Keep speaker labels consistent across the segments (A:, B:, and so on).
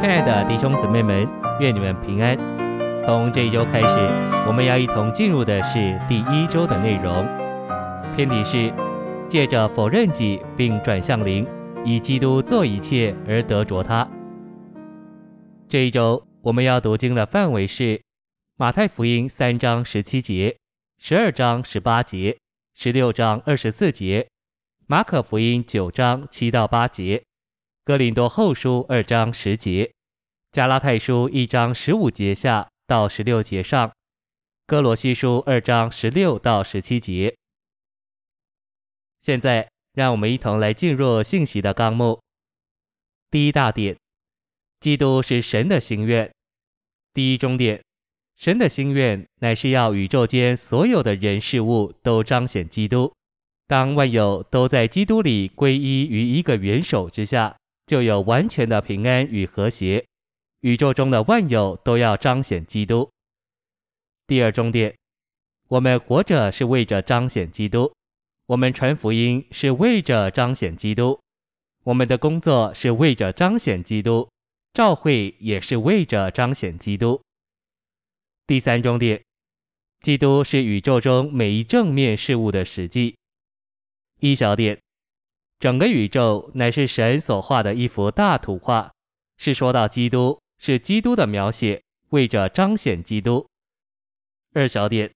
A: 亲爱的弟兄姊妹们，愿你们平安。从这一周开始，我们要一同进入的是第一周的内容。篇题是借着否认己并转向灵，以基督做一切而得着他。这一周我们要读经的范围是马太福音三章十七节、十二章十八节、十六章二十四节、马可福音九章七到八节。哥林多后书二章十节，加拉太书一章十五节下到十六节上，哥罗西书二章十六到十七节。现在，让我们一同来进入信息的纲目。第一大点，基督是神的心愿。第一中点，神的心愿乃是要宇宙间所有的人事物都彰显基督。当万有都在基督里归依于一个元首之下。就有完全的平安与和谐，宇宙中的万有都要彰显基督。第二重点，我们活着是为着彰显基督，我们传福音是为着彰显基督，我们的工作是为着彰显基督，召会也是为着彰显基督。第三重点，基督是宇宙中每一正面事物的实际。一小点。整个宇宙乃是神所画的一幅大图画，是说到基督，是基督的描写，为着彰显基督。二小点，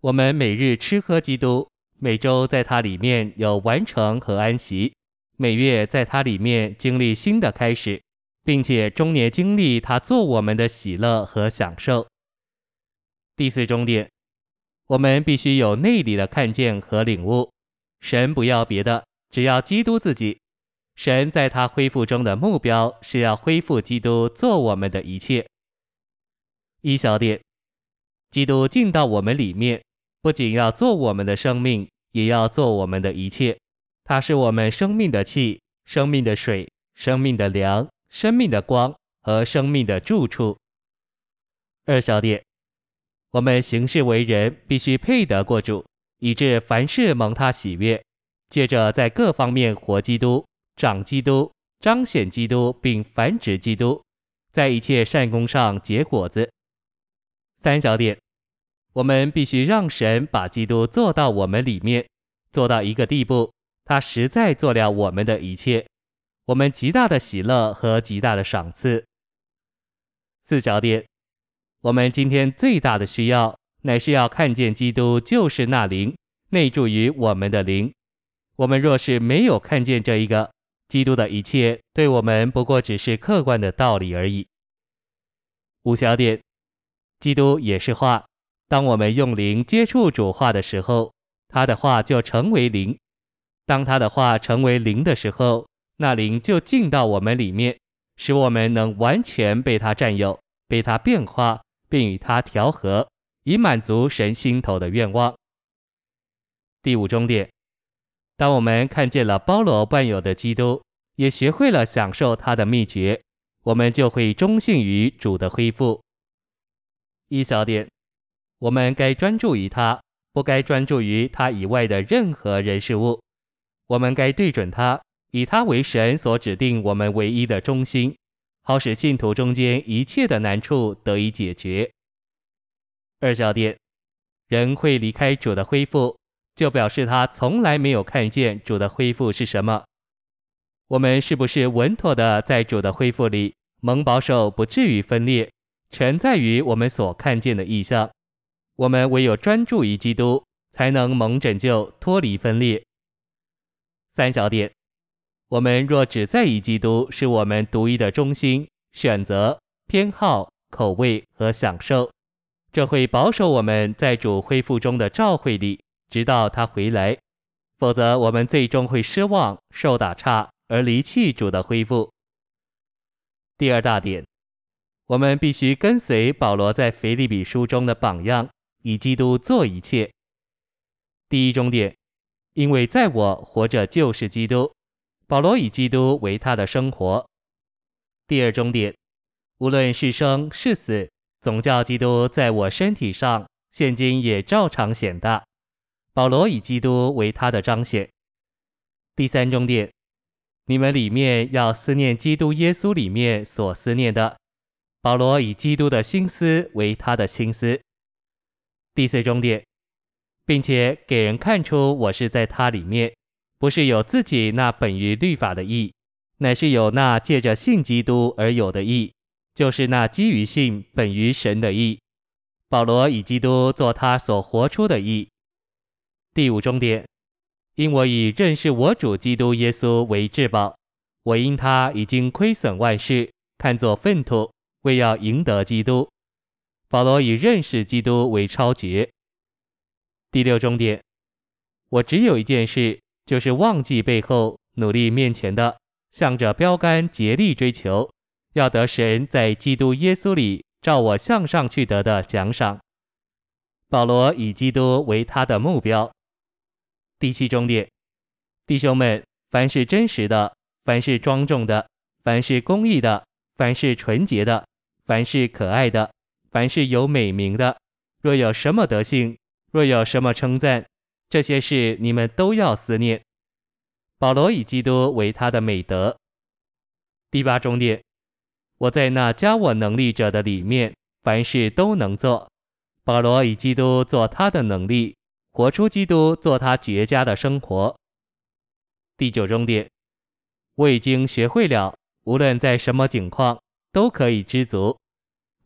A: 我们每日吃喝基督，每周在它里面有完成和安息，每月在它里面经历新的开始，并且终年经历它做我们的喜乐和享受。第四终点，我们必须有内里的看见和领悟，神不要别的。只要基督自己，神在他恢复中的目标是要恢复基督做我们的一切。一小点，基督进到我们里面，不仅要做我们的生命，也要做我们的一切。他是我们生命的气、生命的水、生命的粮、生命的光和生命的住处。二小点，我们行事为人必须配得过主，以致凡事蒙他喜悦。借着在各方面活基督、长基督、彰显基督，并繁殖基督，在一切善功上结果子。三小点，我们必须让神把基督做到我们里面，做到一个地步，他实在做了我们的一切，我们极大的喜乐和极大的赏赐。四小点，我们今天最大的需要，乃是要看见基督就是那灵，内住于我们的灵。我们若是没有看见这一个基督的一切，对我们不过只是客观的道理而已。五小点，基督也是话。当我们用灵接触主话的时候，他的话就成为灵；当他的话成为灵的时候，那灵就进到我们里面，使我们能完全被他占有，被他变化，并与他调和，以满足神心头的愿望。第五终点。当我们看见了包罗万有的基督，也学会了享受他的秘诀，我们就会忠信于主的恢复。一小点，我们该专注于他，不该专注于他以外的任何人事物。我们该对准他，以他为神所指定我们唯一的中心，好使信徒中间一切的难处得以解决。二小点，人会离开主的恢复。就表示他从来没有看见主的恢复是什么。我们是不是稳妥的在主的恢复里蒙保守，不至于分裂，全在于我们所看见的异象。我们唯有专注于基督，才能蒙拯救，脱离分裂。三小点，我们若只在意基督是我们独一的中心、选择、偏好、口味和享受，这会保守我们在主恢复中的召会里。直到他回来，否则我们最终会失望、受打岔而离弃主的恢复。第二大点，我们必须跟随保罗在腓立比书中的榜样，以基督做一切。第一终点，因为在我活着就是基督，保罗以基督为他的生活。第二终点，无论是生是死，总叫基督在我身体上，现今也照常显大。保罗以基督为他的彰显。第三重点，你们里面要思念基督耶稣里面所思念的。保罗以基督的心思为他的心思。第四重点，并且给人看出我是在他里面，不是有自己那本于律法的义，乃是有那借着信基督而有的义，就是那基于信本于神的义。保罗以基督做他所活出的义。第五终点。因我以认识我主基督耶稣为至宝，我因他已经亏损万事，看作粪土，为要赢得基督。保罗以认识基督为超绝。第六终点，我只有一件事，就是忘记背后，努力面前的，向着标杆竭力追求，要得神在基督耶稣里照我向上去得的奖赏。保罗以基督为他的目标。第七重点，弟兄们，凡是真实的，凡是庄重的，凡是公义的，凡是纯洁的，凡是可爱的，凡是有美名的，若有什么德行，若有什么称赞，这些事你们都要思念。保罗以基督为他的美德。第八重点，我在那加我能力者的里面，凡事都能做。保罗以基督做他的能力。活出基督，做他绝佳的生活。第九重点，我已经学会了，无论在什么境况，都可以知足。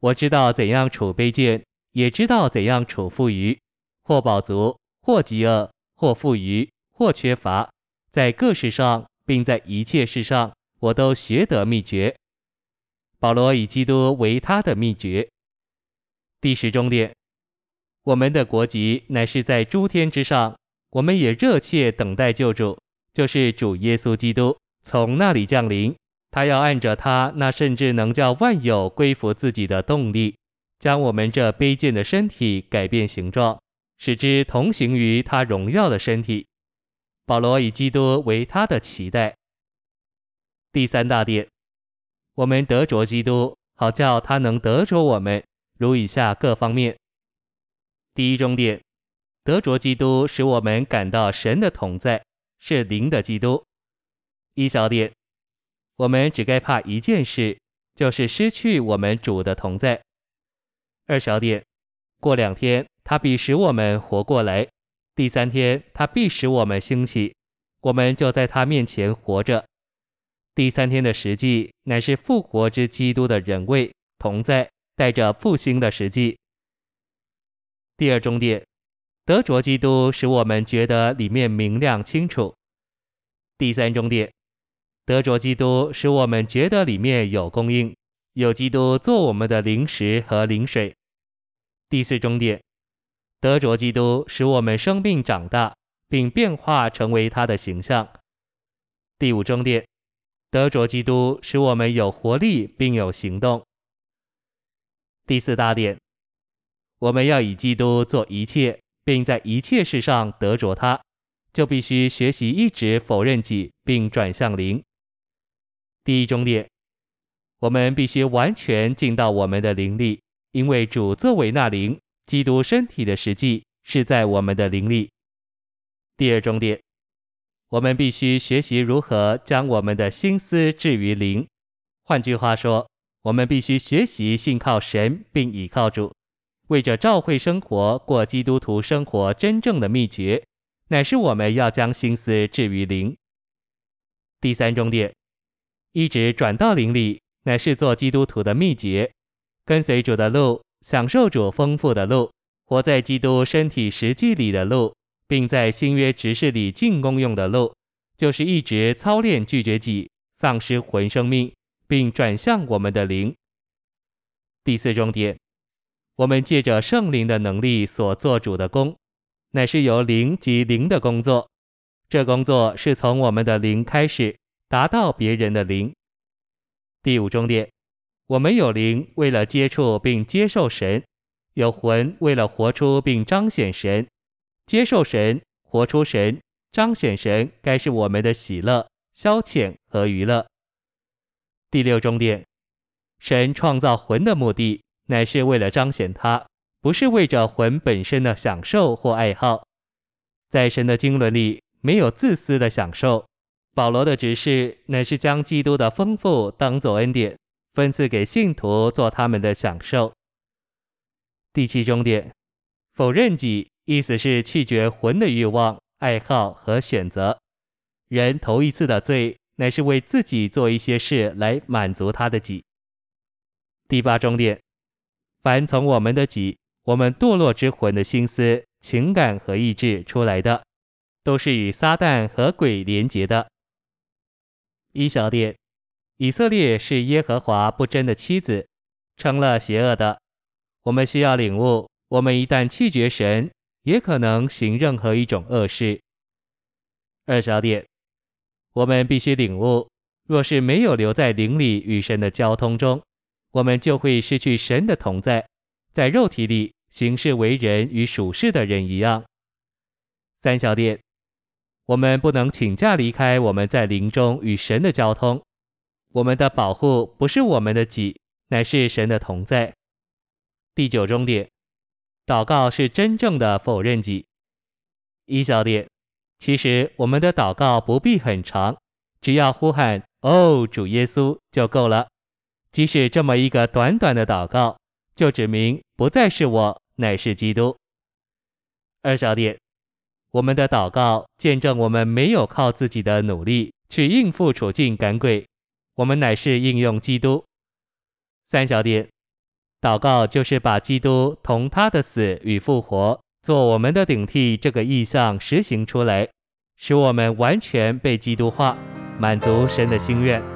A: 我知道怎样处卑贱，也知道怎样处富裕，或饱足，或饥饿，或富裕，或缺乏，在各事上，并在一切事上，我都学得秘诀。保罗以基督为他的秘诀。第十重点。我们的国籍乃是在诸天之上，我们也热切等待救主，就是主耶稣基督从那里降临。他要按着他那甚至能叫万有归服自己的动力，将我们这卑贱的身体改变形状，使之同行于他荣耀的身体。保罗以基督为他的期待。第三大点，我们得着基督，好叫他能得着我们，如以下各方面。第一重点，得着基督使我们感到神的同在，是灵的基督。一小点，我们只该怕一件事，就是失去我们主的同在。二小点，过两天他必使我们活过来，第三天他必使我们兴起，我们就在他面前活着。第三天的实际乃是复活之基督的人位同在，带着复兴的实际。第二重点，得着基督使我们觉得里面明亮清楚。第三重点，得着基督使我们觉得里面有供应，有基督做我们的灵食和灵水。第四重点，得着基督使我们生命长大，并变化成为他的形象。第五重点，得着基督使我们有活力并有行动。第四大点。我们要以基督做一切，并在一切事上得着他，就必须学习一直否认己，并转向灵。第一重点，我们必须完全尽到我们的灵力，因为主作为那灵，基督身体的实际是在我们的灵里。第二重点，我们必须学习如何将我们的心思置于灵。换句话说，我们必须学习信靠神，并倚靠主。为着照会生活过基督徒生活真正的秘诀，乃是我们要将心思置于灵。第三重点，一直转到灵里，乃是做基督徒的秘诀。跟随主的路，享受主丰富的路，活在基督身体实际里的路，并在新约执事里尽功用的路，就是一直操练拒绝己，丧失魂生命，并转向我们的灵。第四重点。我们借着圣灵的能力所做主的工，乃是由灵及灵的工作。这工作是从我们的灵开始，达到别人的灵。第五重点，我们有灵，为了接触并接受神；有魂，为了活出并彰显神。接受神，活出神，彰显神，该是我们的喜乐、消遣和娱乐。第六重点，神创造魂的目的。乃是为了彰显他，不是为着魂本身的享受或爱好。在神的经纶里，没有自私的享受，保罗的指示乃是将基督的丰富当作恩典，分赐给信徒做他们的享受。第七终点，否认己，意思是弃绝魂的欲望、爱好和选择。人头一次的罪，乃是为自己做一些事来满足他的己。第八终点，凡从我们的己、我们堕落之魂的心思、情感和意志出来的，都是与撒旦和鬼连结的。一小点，以色列是耶和华不真的妻子，成了邪恶的。我们需要领悟，我们一旦弃绝神，也可能行任何一种恶事。二小点，我们必须领悟，若是没有留在灵里与神的交通中，我们就会失去神的同在，在肉体里行事为人与属世的人一样。三小点。我们不能请假离开我们在灵中与神的交通。我们的保护不是我们的己，乃是神的同在。第九终点，祷告是真正的否认己。一小点，其实我们的祷告不必很长，只要呼喊“哦，主耶稣”就够了。即使这么一个短短的祷告，就指明不再是我，乃是基督。二小点。我们的祷告见证我们没有靠自己的努力去应付处境赶鬼，我们乃是应用基督。三小点，祷告就是把基督同他的死与复活做我们的顶替这个意象实行出来，使我们完全被基督化，满足神的心愿。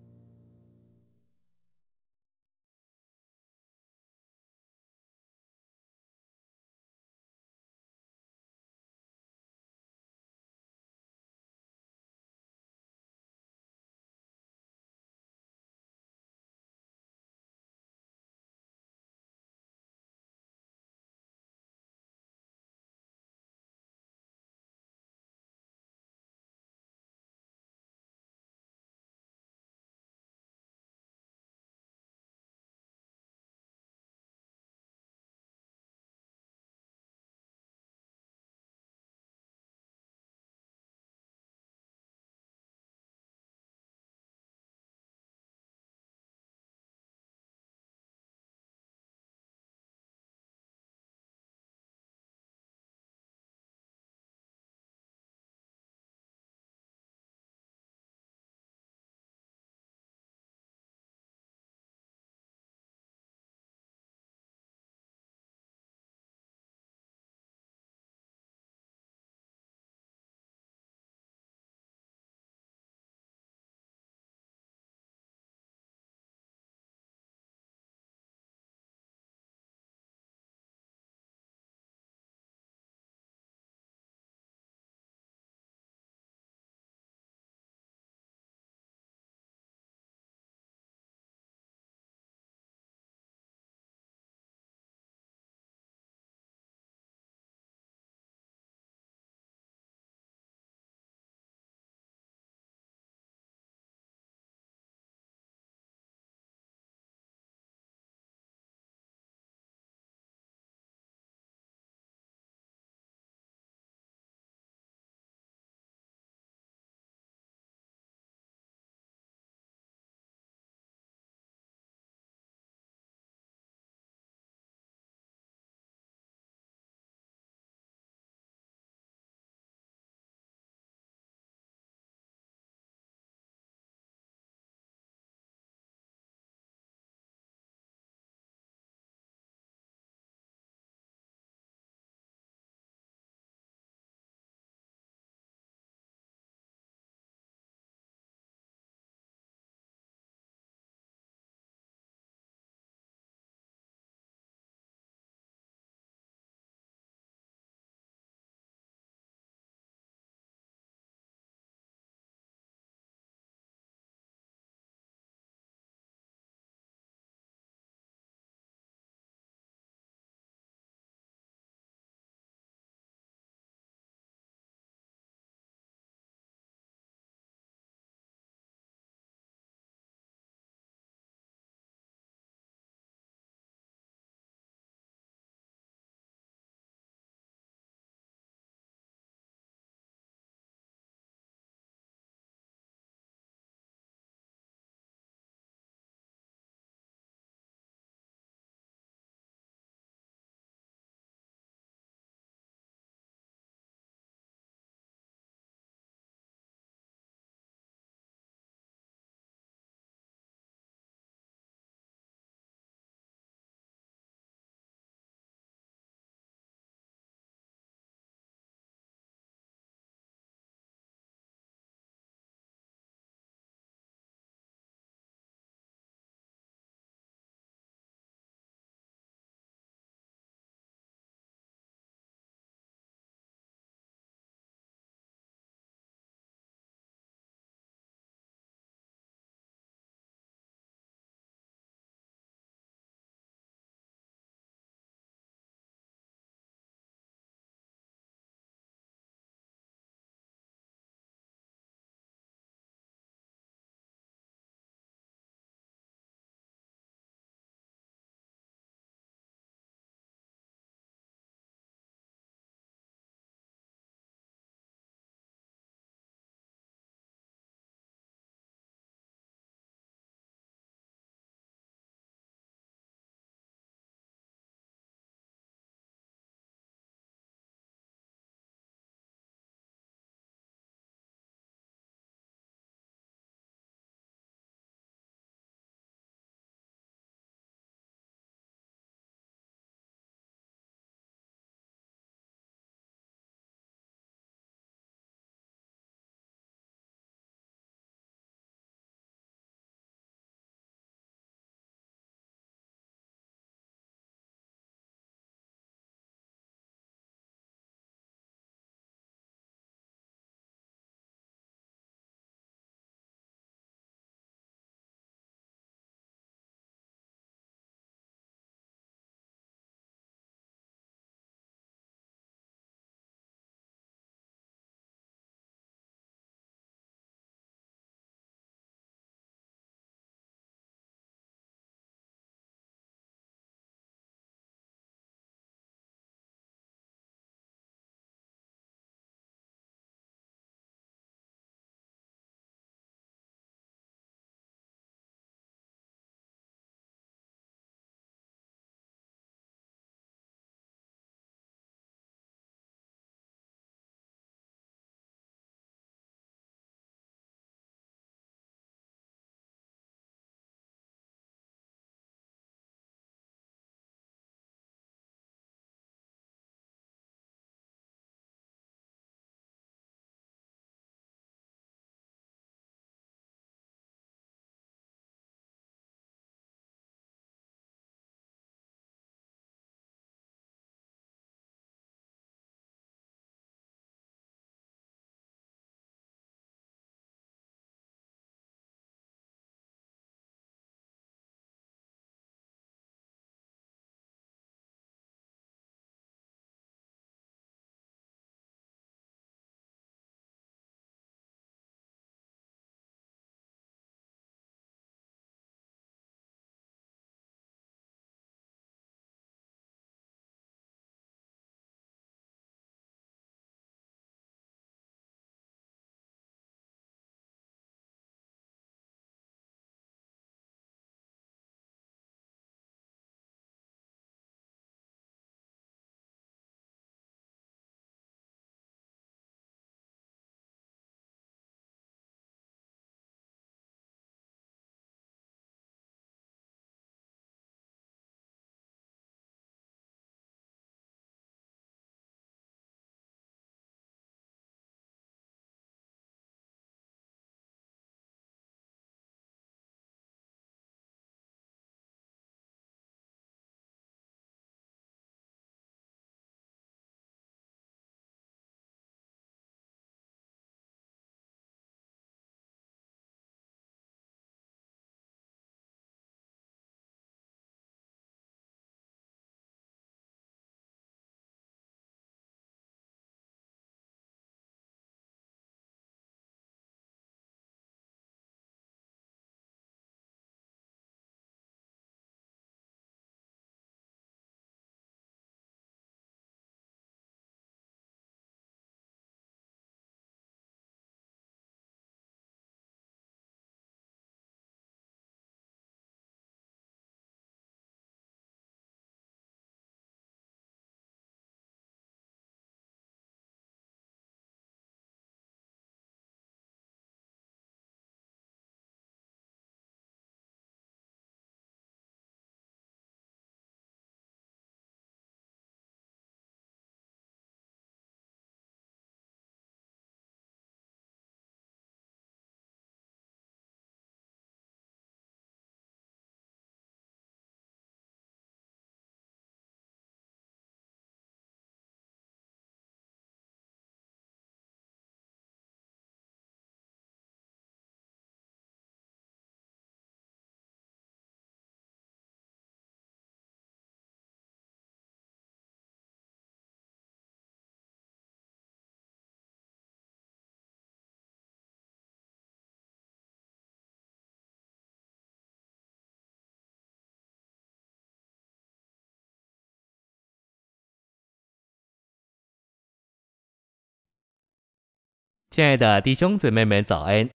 A: 亲爱的弟兄姊妹们，早安！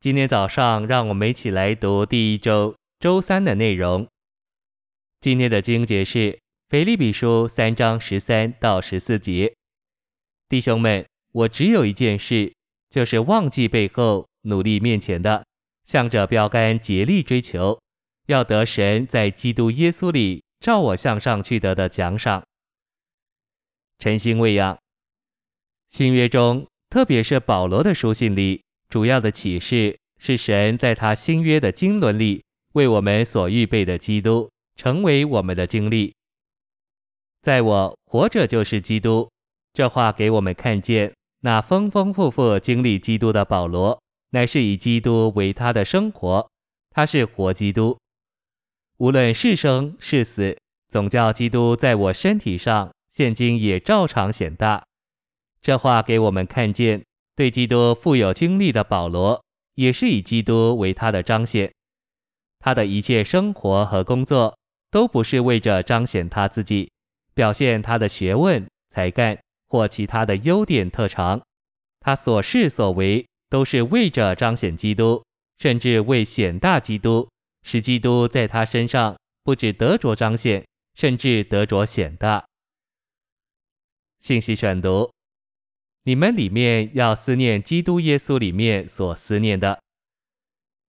A: 今天早上，让我们一起来读第一周周三的内容。今天的经节是《腓立比书》三章十三到十四节。弟兄们，我只有一件事，就是忘记背后，努力面前的，向着标杆竭力追求，要得神在基督耶稣里照我向上去得的奖赏。晨星喂养，新约中。特别是保罗的书信里，主要的启示是神在他新约的经纶里为我们所预备的基督，成为我们的经历。在我活着就是基督，这话给我们看见，那丰丰富富经历基督的保罗，乃是以基督为他的生活，他是活基督。无论是生是死，总叫基督在我身体上，现今也照常显大。这话给我们看见，对基督富有经历的保罗，也是以基督为他的彰显。他的一切生活和工作，都不是为着彰显他自己，表现他的学问、才干或其他的优点特长。他所事所为，都是为着彰显基督，甚至为显大基督，使基督在他身上不只得着彰显，甚至得着显大。信息选读。你们里面要思念基督耶稣里面所思念的。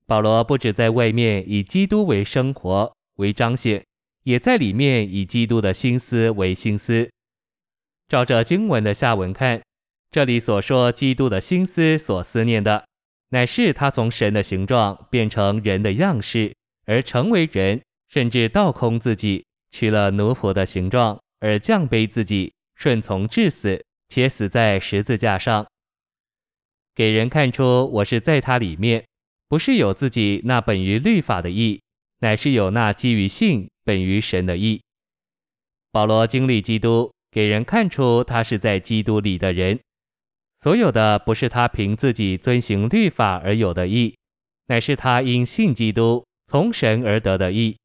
A: 保罗不止在外面以基督为生活为彰显，也在里面以基督的心思为心思。照着经文的下文看，这里所说基督的心思所思念的，乃是他从神的形状变成人的样式，而成为人，甚至倒空自己，取了奴仆的形状，而降卑自己，顺从至死。且死在十字架上，给人看出我是在他里面，不是有自己那本于律法的义，乃是有那基于信本于神的义。保罗经历基督，给人看出他是在基督里的人。所有的不是他凭自己遵行律法而有的义，乃是他因信基督从神而得的义，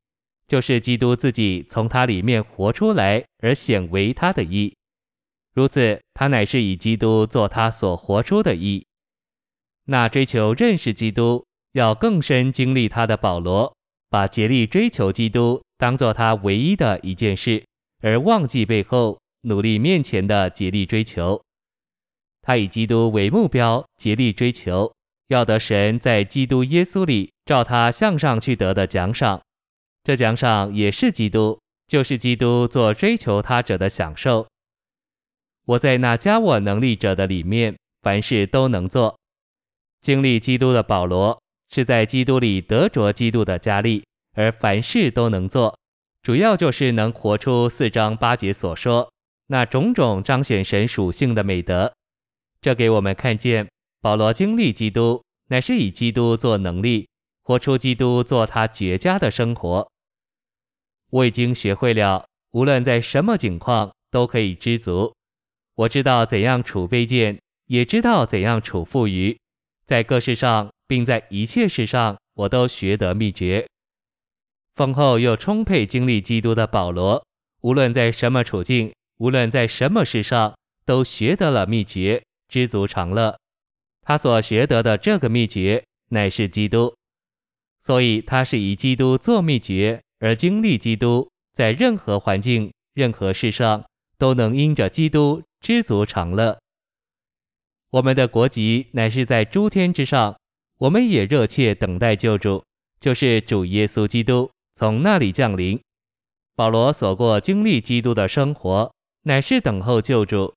A: 就是基督自己从他里面活出来而显为他的义。如此，他乃是以基督做他所活出的义。那追求认识基督，要更深经历他的保罗，把竭力追求基督当做他唯一的一件事，而忘记背后，努力面前的竭力追求。他以基督为目标，竭力追求，要得神在基督耶稣里照他向上去得的奖赏。这奖赏也是基督，就是基督做追求他者的享受。我在那加我能力者的里面，凡事都能做。经历基督的保罗是在基督里得着基督的加力，而凡事都能做，主要就是能活出四章八节所说那种种彰显神属性的美德。这给我们看见，保罗经历基督，乃是以基督做能力，活出基督做他绝佳的生活。我已经学会了，无论在什么境况，都可以知足。我知道怎样处卑贱，也知道怎样处富余，在各事上，并在一切事上，我都学得秘诀。丰厚又充沛经历基督的保罗，无论在什么处境，无论在什么事上，都学得了秘诀，知足常乐。他所学得的这个秘诀，乃是基督，所以他是以基督做秘诀，而经历基督，在任何环境、任何事上，都能因着基督。知足常乐。我们的国籍乃是在诸天之上，我们也热切等待救主，就是主耶稣基督从那里降临。保罗所过经历基督的生活，乃是等候救主，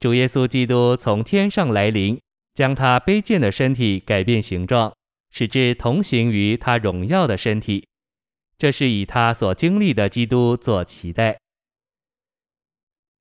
A: 主耶稣基督从天上来临，将他卑贱的身体改变形状，使之同行于他荣耀的身体。这是以他所经历的基督做期待。